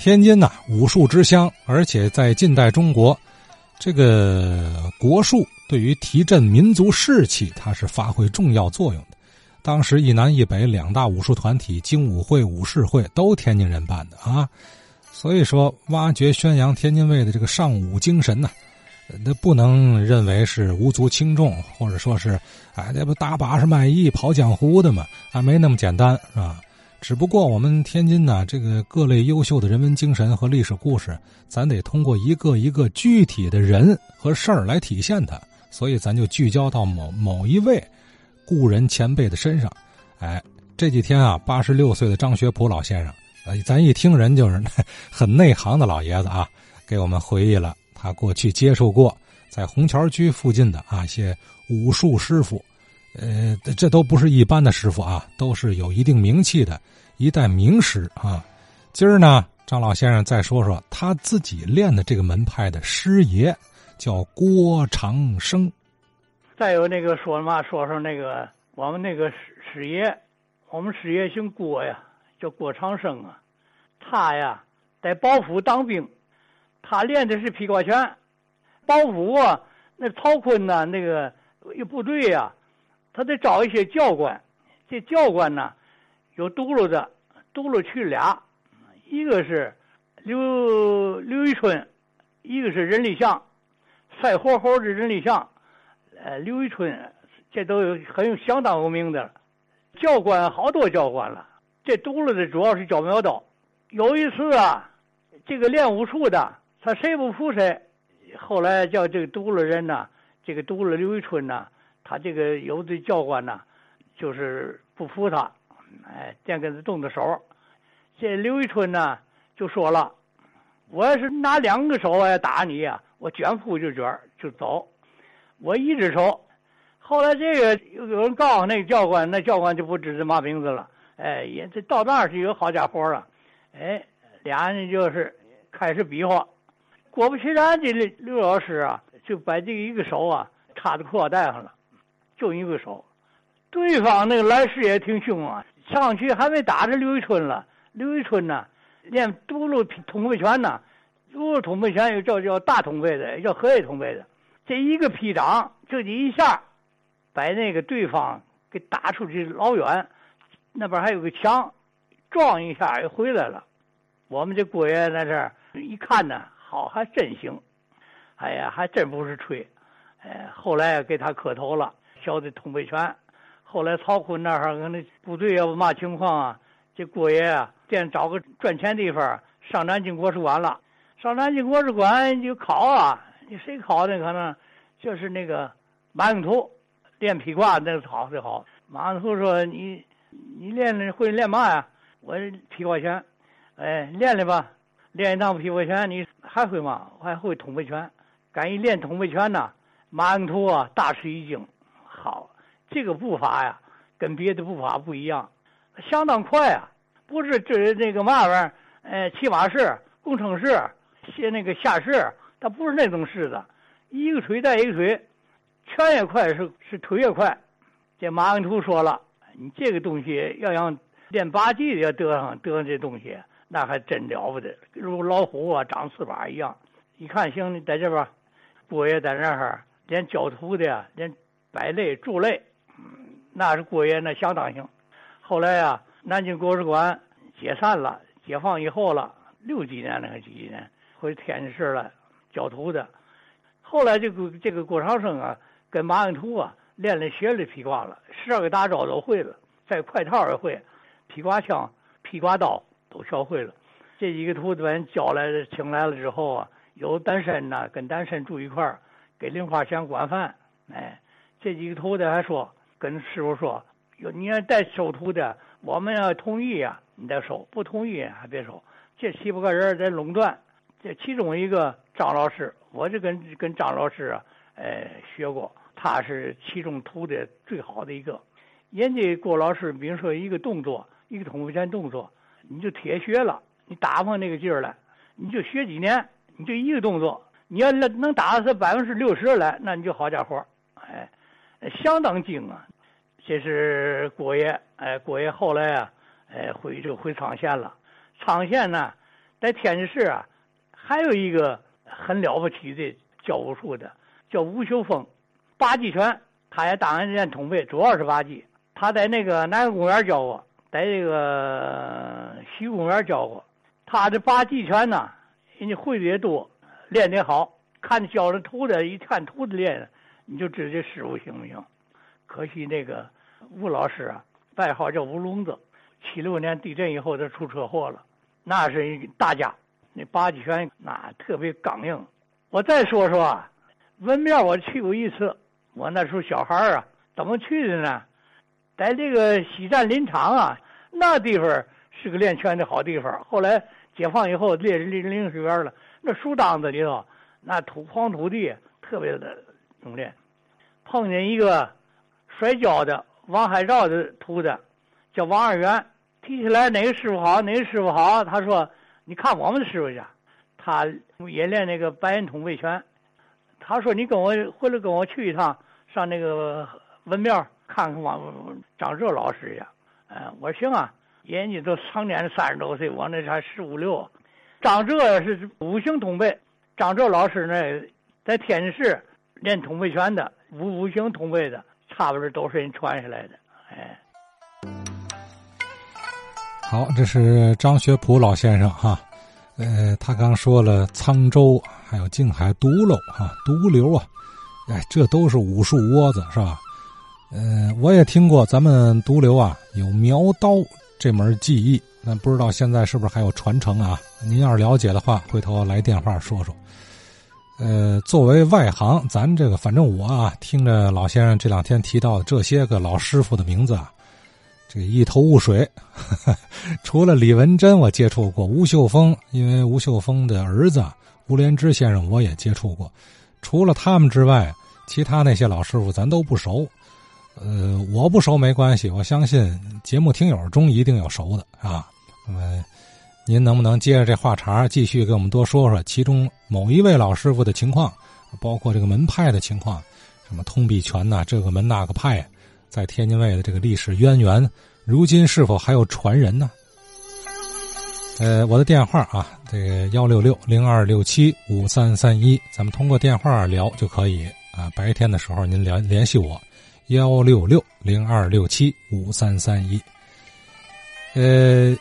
天津呐，武术之乡，而且在近代中国，这个国术对于提振民族士气，它是发挥重要作用的。当时一南一北两大武术团体，精武会、武士会都天津人办的啊。所以说，挖掘宣扬天津卫的这个尚武精神呢，那不能认为是无足轻重，或者说是，哎，那不打把式卖艺、跑江湖的嘛？啊，没那么简单，是吧？只不过我们天津呢，这个各类优秀的人文精神和历史故事，咱得通过一个一个具体的人和事儿来体现它，所以咱就聚焦到某某一位故人前辈的身上。哎，这几天啊，八十六岁的张学普老先生，呃，咱一听人就是 很内行的老爷子啊，给我们回忆了他过去接触过在虹桥区附近的啊一些武术师傅。呃，这都不是一般的师傅啊，都是有一定名气的一代名师啊。今儿呢，张老先生再说说他自己练的这个门派的师爷，叫郭长生。再有那个说嘛，说说那个我们那个师师爷，我们师爷姓郭呀，叫郭长生啊。他呀在包府当兵，他练的是劈挂拳。包府啊，那曹坤呐，那个一部队呀。他得找一些教官，这教官呢，有嘟噜的，嘟噜去俩，一个是刘刘玉春，一个是任立祥，赛活活的任立祥，呃，刘玉春，这都有很有相当有名的了教官，好多教官了。这嘟噜的主要是教苗刀。有一次啊，这个练武术的，他谁不服谁，后来叫这个嘟噜人呢，这个嘟噜刘玉春呢。他这个有的教官呢，就是不服他，哎，电跟他动的手。这刘玉春呢就说了：“我要是拿两个手来打你呀，我卷铺就卷就走。我一只手。”后来这个有人告诉那个教官，那教官就不知这嘛名字了。哎，也这到那儿去有好家伙了。哎，俩人就是开始比划。果不其然，这刘老师啊，就把这一个手啊插在裤腰带上了。就一个手，对方那个来势也挺凶啊，上去还没打着刘玉春了。刘玉春呢，练独路通背拳呢，独路通背拳又叫叫大通背的，叫荷叶通背的。这一个劈掌，这一下，把那个对方给打出去老远，那边还有个墙，撞一下又回来了。我们这郭爷在这儿一看呢，好，还真行，哎呀，还真不是吹。哎，后来给他磕头了。晓得通背拳，后来曹坤那哈儿那部队要不嘛情况啊？这郭爷啊，先找个赚钱地方，上南京国史馆了。上南京国史馆就考啊，你谁考的可能就是那个马应图练劈挂那个好最好。马应图说：“你你练会练嘛呀？我劈挂拳，哎，练练吧，练一趟劈挂拳，你还会吗？我还会通背拳。敢一练通背拳呢，马应图啊大吃一惊。”这个步伐呀，跟别的步伐不一样，相当快啊！不是这那个嘛玩意儿，呃，骑马式、工程式、写那个下式，它不是那种式子，一个腿带一个腿，拳也快，是是腿也快。这马文图说了，你这个东西要让练八级的要得上得上这东西，那还真了不得，如老虎啊长翅膀一样。一看行，你在这边，郭爷在那儿连教徒的连。摆类助类，那是郭爷那相当行。后来呀，南京国史馆解散了，解放以后了，六几年那个几年，回天津市了教徒的。后来这个这个郭长生啊，跟马应图啊练了学了劈挂了，十二个大招都会了，在快套也会，劈挂枪、劈挂刀都学会了。这几个徒弟们教来请来了之后啊，有单身呐，跟单身住一块儿，给零花钱管饭，哎。这几个徒弟还说，跟师傅说：“哟，你要再收徒弟，我们要同意呀，你再收；不同意还别收。”这七八个人在垄断。这其中一个张老师，我就跟跟张老师啊，呃，学过，他是其中徒弟最好的一个。人家郭老师，比如说一个动作，一个通背拳动作，你就铁学了，你打上那个劲儿来，你就学几年，你就一个动作，你要能能打出百分之六十来，那你就好家伙，哎。相当精啊！这是郭爷，哎，郭爷后来啊，哎，回就回昌县了。昌县呢，在天津市啊，还有一个很了不起的教武术的，叫吴秀峰，八极拳，他也当然练通背，主要是八极。他在那个南公园教过，在这个西公园教过。他的八极拳呢，人家会的也多，练得好。看教的徒弟，一看徒弟练，你就知道这师傅行不行。可惜那个吴老师啊，外号叫吴聋子。七六年地震以后，他出车祸了。那是一大家，那八极拳那特别刚硬。我再说说啊，文庙我去过一次。我那时候小孩啊，怎么去的呢？在这个西站林场啊，那地方是个练拳的好地方。后来解放以后，列林林水园了，那树档子里头，那土黄土地特别的能练。碰见一个摔跤的王海照的徒弟，叫王二元。提起来哪个师傅好，哪个师傅好？他说：“你看我们的师傅去，他也练那个白刃通背拳。”他说：“你跟我回来跟我去一趟，上那个文庙看看王张哲老师去。”嗯，我说行啊，人家都常年三十多岁，我那才十五六。张哲是五行通背，张哲老师呢在天津市练通背拳的，五五行通背的，差不多都是人传下来的。哎。好，这是张学普老先生哈，呃，他刚说了沧州，还有静海独楼哈，独流啊，哎，这都是武术窝子是吧？呃，我也听过咱们独流啊有苗刀这门技艺，那不知道现在是不是还有传承啊？您要是了解的话，回头来电话说说。呃，作为外行，咱这个反正我啊，听着老先生这两天提到的这些个老师傅的名字啊。这个一头雾水，除了李文珍，我接触过吴秀峰，因为吴秀峰的儿子吴连之先生我也接触过。除了他们之外，其他那些老师傅咱都不熟。呃，我不熟没关系，我相信节目听友中一定有熟的啊。那么，您能不能接着这话茬，继续给我们多说说其中某一位老师傅的情况，包括这个门派的情况，什么通臂拳呐，这个门那个派。在天津卫的这个历史渊源，如今是否还有传人呢？呃，我的电话啊，这个幺六六零二六七五三三一，咱们通过电话聊就可以啊。白天的时候您联联系我，幺六六零二六七五三三一。呃，